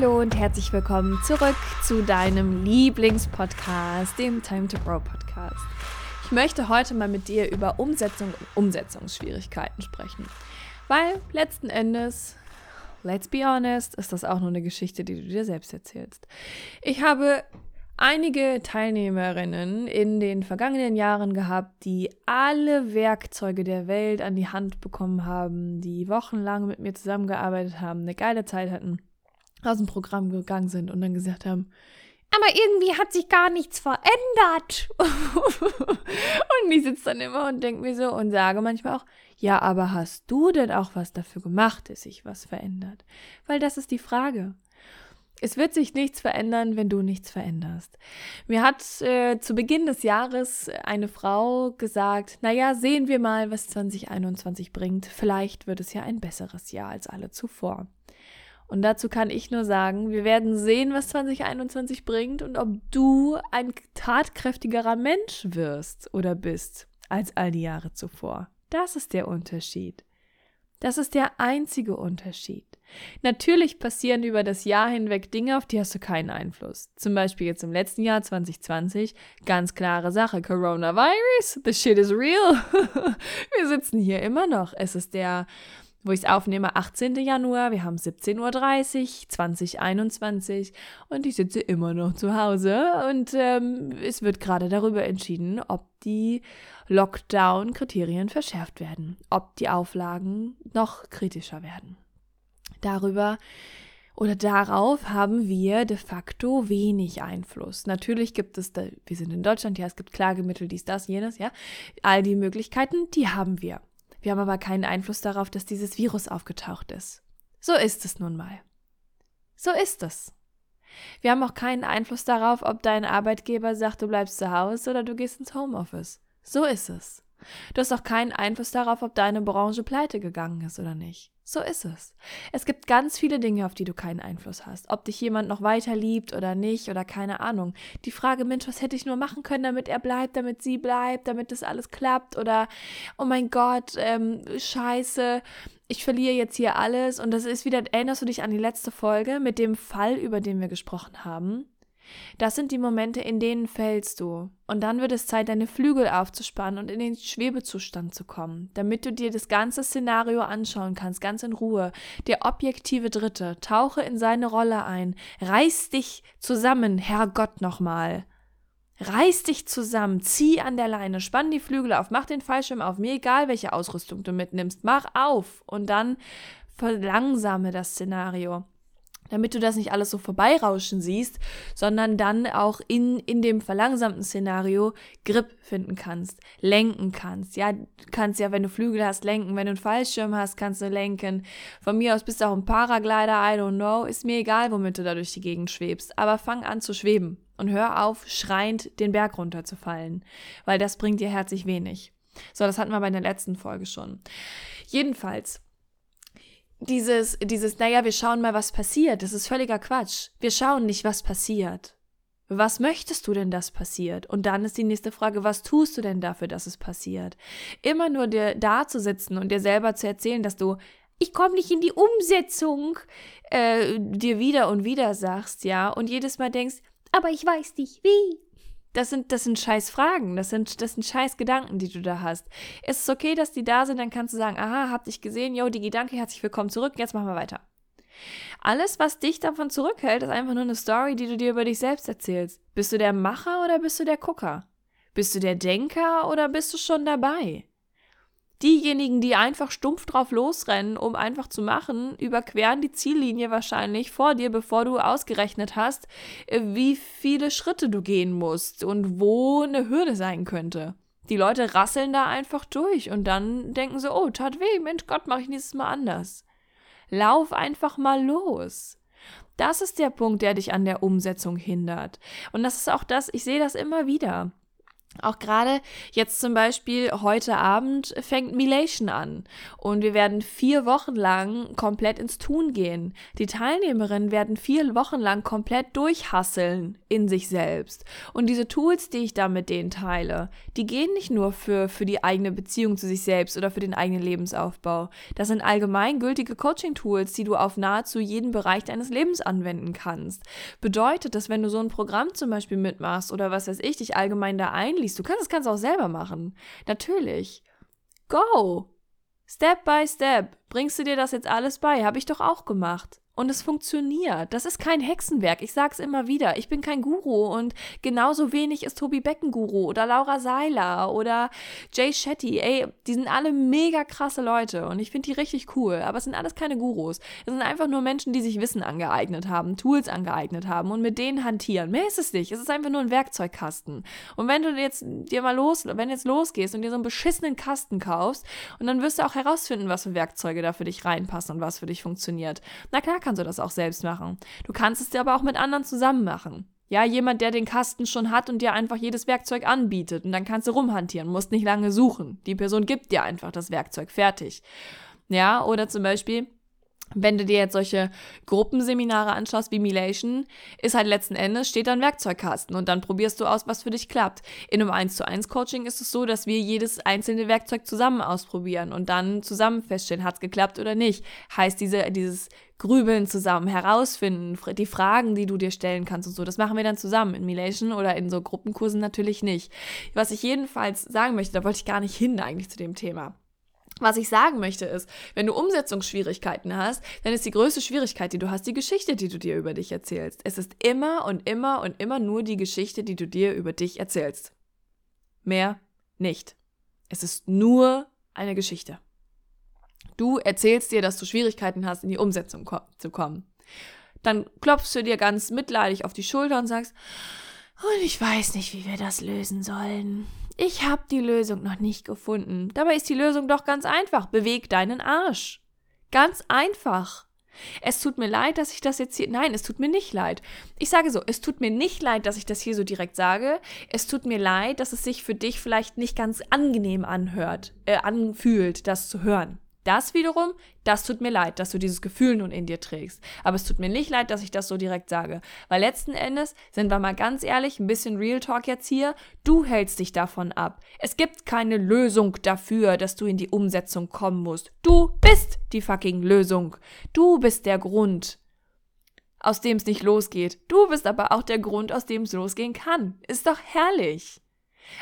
Hallo und herzlich willkommen zurück zu deinem Lieblingspodcast, dem Time to Grow Podcast. Ich möchte heute mal mit dir über Umsetzung und Umsetzungsschwierigkeiten sprechen, weil letzten Endes, let's be honest, ist das auch nur eine Geschichte, die du dir selbst erzählst. Ich habe einige Teilnehmerinnen in den vergangenen Jahren gehabt, die alle Werkzeuge der Welt an die Hand bekommen haben, die wochenlang mit mir zusammengearbeitet haben, eine geile Zeit hatten aus dem Programm gegangen sind und dann gesagt haben, aber irgendwie hat sich gar nichts verändert. und ich sitze dann immer und denke mir so und sage manchmal auch, ja, aber hast du denn auch was dafür gemacht, dass sich was verändert? Weil das ist die Frage. Es wird sich nichts verändern, wenn du nichts veränderst. Mir hat äh, zu Beginn des Jahres eine Frau gesagt, naja, sehen wir mal, was 2021 bringt. Vielleicht wird es ja ein besseres Jahr als alle zuvor. Und dazu kann ich nur sagen, wir werden sehen, was 2021 bringt und ob du ein tatkräftigerer Mensch wirst oder bist als all die Jahre zuvor. Das ist der Unterschied. Das ist der einzige Unterschied. Natürlich passieren über das Jahr hinweg Dinge, auf die hast du keinen Einfluss. Zum Beispiel jetzt im letzten Jahr 2020, ganz klare Sache, Coronavirus, the shit is real. Wir sitzen hier immer noch. Es ist der wo ich es aufnehme, 18. Januar, wir haben 17.30 Uhr, 2021 und ich sitze immer noch zu Hause und ähm, es wird gerade darüber entschieden, ob die Lockdown-Kriterien verschärft werden, ob die Auflagen noch kritischer werden. Darüber oder darauf haben wir de facto wenig Einfluss. Natürlich gibt es, da, wir sind in Deutschland, ja, es gibt Klagemittel, dies, das, jenes, ja. All die Möglichkeiten, die haben wir. Wir haben aber keinen Einfluss darauf, dass dieses Virus aufgetaucht ist. So ist es nun mal. So ist es. Wir haben auch keinen Einfluss darauf, ob dein Arbeitgeber sagt, du bleibst zu Hause oder du gehst ins Homeoffice. So ist es. Du hast auch keinen Einfluss darauf, ob deine Branche pleite gegangen ist oder nicht. So ist es. Es gibt ganz viele Dinge, auf die du keinen Einfluss hast. Ob dich jemand noch weiter liebt oder nicht oder keine Ahnung. Die Frage, Mensch, was hätte ich nur machen können, damit er bleibt, damit sie bleibt, damit das alles klappt oder, oh mein Gott, ähm, scheiße, ich verliere jetzt hier alles. Und das ist wieder, erinnerst du dich an die letzte Folge mit dem Fall, über den wir gesprochen haben? Das sind die Momente, in denen fällst du. Und dann wird es Zeit, deine Flügel aufzuspannen und in den Schwebezustand zu kommen, damit du dir das ganze Szenario anschauen kannst, ganz in Ruhe. Der objektive Dritte, tauche in seine Rolle ein, reiß dich zusammen, Herrgott nochmal. Reiß dich zusammen, zieh an der Leine, spann die Flügel auf, mach den Fallschirm auf, mir egal, welche Ausrüstung du mitnimmst, mach auf und dann verlangsame das Szenario damit du das nicht alles so vorbeirauschen siehst, sondern dann auch in, in dem verlangsamten Szenario Grip finden kannst, lenken kannst. Ja, du kannst ja, wenn du Flügel hast, lenken. Wenn du einen Fallschirm hast, kannst du lenken. Von mir aus bist du auch ein Paraglider, I don't know. Ist mir egal, womit du da durch die Gegend schwebst. Aber fang an zu schweben und hör auf, schreiend den Berg runterzufallen, weil das bringt dir herzlich wenig. So, das hatten wir bei der letzten Folge schon. Jedenfalls, dieses, dieses, naja, wir schauen mal, was passiert, das ist völliger Quatsch. Wir schauen nicht, was passiert. Was möchtest du denn, dass passiert? Und dann ist die nächste Frage, was tust du denn dafür, dass es passiert? Immer nur dir da zu sitzen und dir selber zu erzählen, dass du, ich komme nicht in die Umsetzung, äh, dir wieder und wieder sagst, ja, und jedes Mal denkst, aber ich weiß nicht wie. Das sind, das sind scheiß Fragen, das sind, das sind scheiß Gedanken, die du da hast. Es ist okay, dass die da sind, dann kannst du sagen, aha, hab dich gesehen, yo, die Gedanke, herzlich willkommen zurück, jetzt machen wir weiter. Alles, was dich davon zurückhält, ist einfach nur eine Story, die du dir über dich selbst erzählst. Bist du der Macher oder bist du der Gucker? Bist du der Denker oder bist du schon dabei? Diejenigen, die einfach stumpf drauf losrennen, um einfach zu machen, überqueren die Ziellinie wahrscheinlich vor dir, bevor du ausgerechnet hast, äh, wie viele Schritte du gehen musst und wo eine Hürde sein könnte. Die Leute rasseln da einfach durch und dann denken sie, oh, tat weh, Mensch Gott, mach ich nächstes Mal anders. Lauf einfach mal los. Das ist der Punkt, der dich an der Umsetzung hindert. Und das ist auch das, ich sehe das immer wieder. Auch gerade jetzt zum Beispiel heute Abend fängt Milation an und wir werden vier Wochen lang komplett ins Tun gehen. Die Teilnehmerinnen werden vier Wochen lang komplett durchhasseln in sich selbst. Und diese Tools, die ich da mit denen teile, die gehen nicht nur für, für die eigene Beziehung zu sich selbst oder für den eigenen Lebensaufbau. Das sind allgemeingültige Coaching-Tools, die du auf nahezu jeden Bereich deines Lebens anwenden kannst. Bedeutet, dass wenn du so ein Programm zum Beispiel mitmachst oder was weiß ich, dich allgemein da einliest, liest. Du kannst das Ganze auch selber machen. Natürlich. Go! Step by step. Bringst du dir das jetzt alles bei? Habe ich doch auch gemacht und es funktioniert. Das ist kein Hexenwerk. Ich sag's immer wieder. Ich bin kein Guru und genauso wenig ist Tobi Becken Guru oder Laura Seiler oder Jay Shetty. Ey, die sind alle mega krasse Leute und ich finde die richtig cool. Aber es sind alles keine Gurus. Es sind einfach nur Menschen, die sich Wissen angeeignet haben, Tools angeeignet haben und mit denen hantieren. Mehr ist es nicht. Es ist einfach nur ein Werkzeugkasten. Und wenn du jetzt dir mal los, wenn jetzt losgehst und dir so einen beschissenen Kasten kaufst und dann wirst du auch herausfinden, was für Werkzeuge da für dich reinpassen und was für dich funktioniert. Na klar kannst du das auch selbst machen. Du kannst es dir aber auch mit anderen zusammen machen. Ja, jemand, der den Kasten schon hat und dir einfach jedes Werkzeug anbietet und dann kannst du rumhantieren, musst nicht lange suchen. Die Person gibt dir einfach das Werkzeug fertig. Ja, oder zum Beispiel, wenn du dir jetzt solche Gruppenseminare anschaust wie Milation, ist halt letzten Endes steht da ein Werkzeugkasten und dann probierst du aus, was für dich klappt. In einem 1 zu 1 Coaching ist es so, dass wir jedes einzelne Werkzeug zusammen ausprobieren und dann zusammen feststellen, hat es geklappt oder nicht. Heißt diese, dieses Grübeln zusammen, herausfinden, die Fragen, die du dir stellen kannst und so. Das machen wir dann zusammen in Milation oder in so Gruppenkursen natürlich nicht. Was ich jedenfalls sagen möchte, da wollte ich gar nicht hin eigentlich zu dem Thema. Was ich sagen möchte ist, wenn du Umsetzungsschwierigkeiten hast, dann ist die größte Schwierigkeit, die du hast, die Geschichte, die du dir über dich erzählst. Es ist immer und immer und immer nur die Geschichte, die du dir über dich erzählst. Mehr nicht. Es ist nur eine Geschichte. Du erzählst dir, dass du Schwierigkeiten hast, in die Umsetzung ko zu kommen. Dann klopfst du dir ganz mitleidig auf die Schulter und sagst, und ich weiß nicht, wie wir das lösen sollen. Ich habe die Lösung noch nicht gefunden. Dabei ist die Lösung doch ganz einfach. Beweg deinen Arsch. Ganz einfach. Es tut mir leid, dass ich das jetzt hier. Nein, es tut mir nicht leid. Ich sage so, es tut mir nicht leid, dass ich das hier so direkt sage. Es tut mir leid, dass es sich für dich vielleicht nicht ganz angenehm anhört, äh, anfühlt, das zu hören. Das wiederum, das tut mir leid, dass du dieses Gefühl nun in dir trägst. Aber es tut mir nicht leid, dass ich das so direkt sage. Weil letzten Endes, sind wir mal ganz ehrlich, ein bisschen Real Talk jetzt hier, du hältst dich davon ab. Es gibt keine Lösung dafür, dass du in die Umsetzung kommen musst. Du bist die fucking Lösung. Du bist der Grund aus dem es nicht losgeht. Du bist aber auch der Grund, aus dem es losgehen kann. Ist doch herrlich.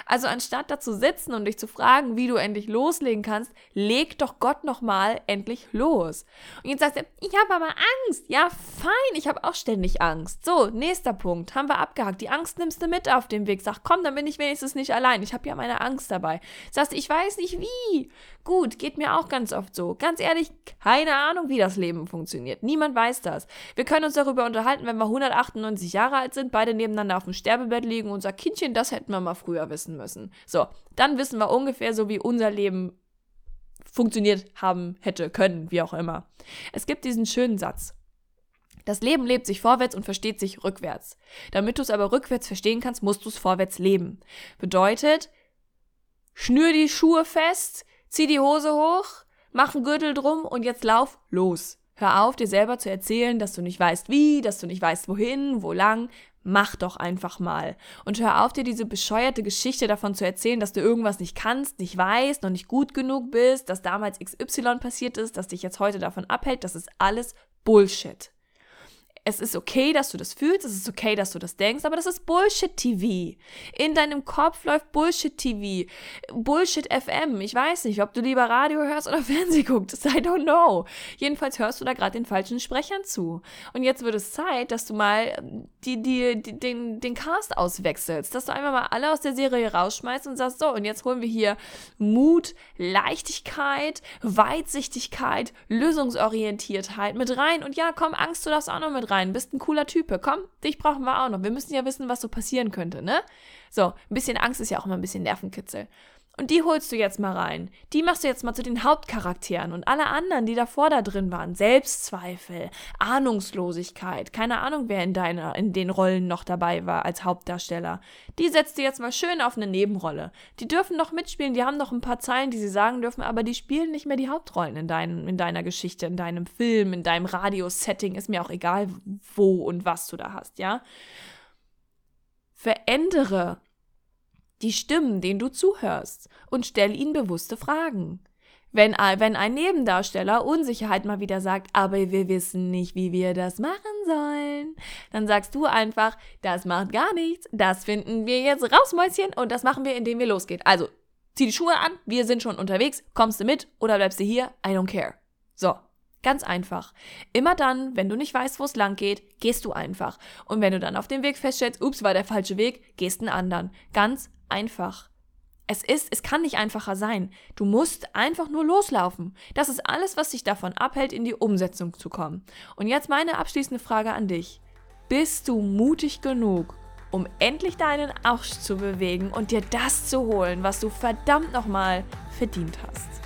Also anstatt da zu sitzen und dich zu fragen, wie du endlich loslegen kannst, leg doch Gott nochmal endlich los. Und jetzt sagst du, ich habe aber Angst. Ja, fein, ich habe auch ständig Angst. So, nächster Punkt, haben wir abgehakt. Die Angst nimmst du mit auf dem Weg. Sag, komm, dann bin ich wenigstens nicht allein. Ich habe ja meine Angst dabei. Sagst, ich weiß nicht wie. Gut, geht mir auch ganz oft so. Ganz ehrlich, keine Ahnung, wie das Leben funktioniert. Niemand weiß das. Wir können uns darüber unterhalten, wenn wir 198 Jahre alt sind, beide nebeneinander auf dem Sterbebett liegen und sagen, Kindchen, das hätten wir mal früher wissen müssen. So, dann wissen wir ungefähr so, wie unser Leben funktioniert haben hätte können, wie auch immer. Es gibt diesen schönen Satz. Das Leben lebt sich vorwärts und versteht sich rückwärts. Damit du es aber rückwärts verstehen kannst, musst du es vorwärts leben. Bedeutet, schnür die Schuhe fest, zieh die Hose hoch, mach einen Gürtel drum und jetzt lauf los. Hör auf, dir selber zu erzählen, dass du nicht weißt wie, dass du nicht weißt wohin, wo lang. Mach doch einfach mal. Und hör auf, dir diese bescheuerte Geschichte davon zu erzählen, dass du irgendwas nicht kannst, nicht weißt, noch nicht gut genug bist, dass damals XY passiert ist, dass dich jetzt heute davon abhält. Das ist alles Bullshit es ist okay, dass du das fühlst, es ist okay, dass du das denkst, aber das ist Bullshit-TV. In deinem Kopf läuft Bullshit-TV, Bullshit-FM. Ich weiß nicht, ob du lieber Radio hörst oder Fernsehen guckst. I don't know. Jedenfalls hörst du da gerade den falschen Sprechern zu. Und jetzt wird es Zeit, dass du mal die, die, die, den, den Cast auswechselst, dass du einfach mal alle aus der Serie rausschmeißt und sagst, so, und jetzt holen wir hier Mut, Leichtigkeit, Weitsichtigkeit, Lösungsorientiertheit mit rein. Und ja, komm, Angst, du darfst auch noch mit rein rein, bist ein cooler Typ. Komm, dich brauchen wir auch noch. Wir müssen ja wissen, was so passieren könnte, ne? So, ein bisschen Angst ist ja auch immer ein bisschen Nervenkitzel. Und die holst du jetzt mal rein. Die machst du jetzt mal zu den Hauptcharakteren. Und alle anderen, die davor da drin waren, Selbstzweifel, Ahnungslosigkeit, keine Ahnung, wer in deiner, in den Rollen noch dabei war als Hauptdarsteller, die setzt du jetzt mal schön auf eine Nebenrolle. Die dürfen noch mitspielen, die haben noch ein paar Zeilen, die sie sagen dürfen, aber die spielen nicht mehr die Hauptrollen in, dein, in deiner Geschichte, in deinem Film, in deinem Radiosetting. Ist mir auch egal, wo und was du da hast, ja? Verändere die Stimmen, denen du zuhörst, und stell ihnen bewusste Fragen. Wenn, wenn ein Nebendarsteller Unsicherheit mal wieder sagt, aber wir wissen nicht, wie wir das machen sollen, dann sagst du einfach, das macht gar nichts, das finden wir jetzt raus, Mäuschen, und das machen wir, indem wir losgehen. Also, zieh die Schuhe an, wir sind schon unterwegs, kommst du mit oder bleibst du hier? I don't care. So, Ganz einfach. Immer dann, wenn du nicht weißt, wo es lang geht, gehst du einfach. Und wenn du dann auf dem Weg feststellst, ups, war der falsche Weg, gehst einen anderen. Ganz einfach. Es ist, es kann nicht einfacher sein. Du musst einfach nur loslaufen. Das ist alles, was dich davon abhält, in die Umsetzung zu kommen. Und jetzt meine abschließende Frage an dich. Bist du mutig genug, um endlich deinen Arsch zu bewegen und dir das zu holen, was du verdammt nochmal verdient hast?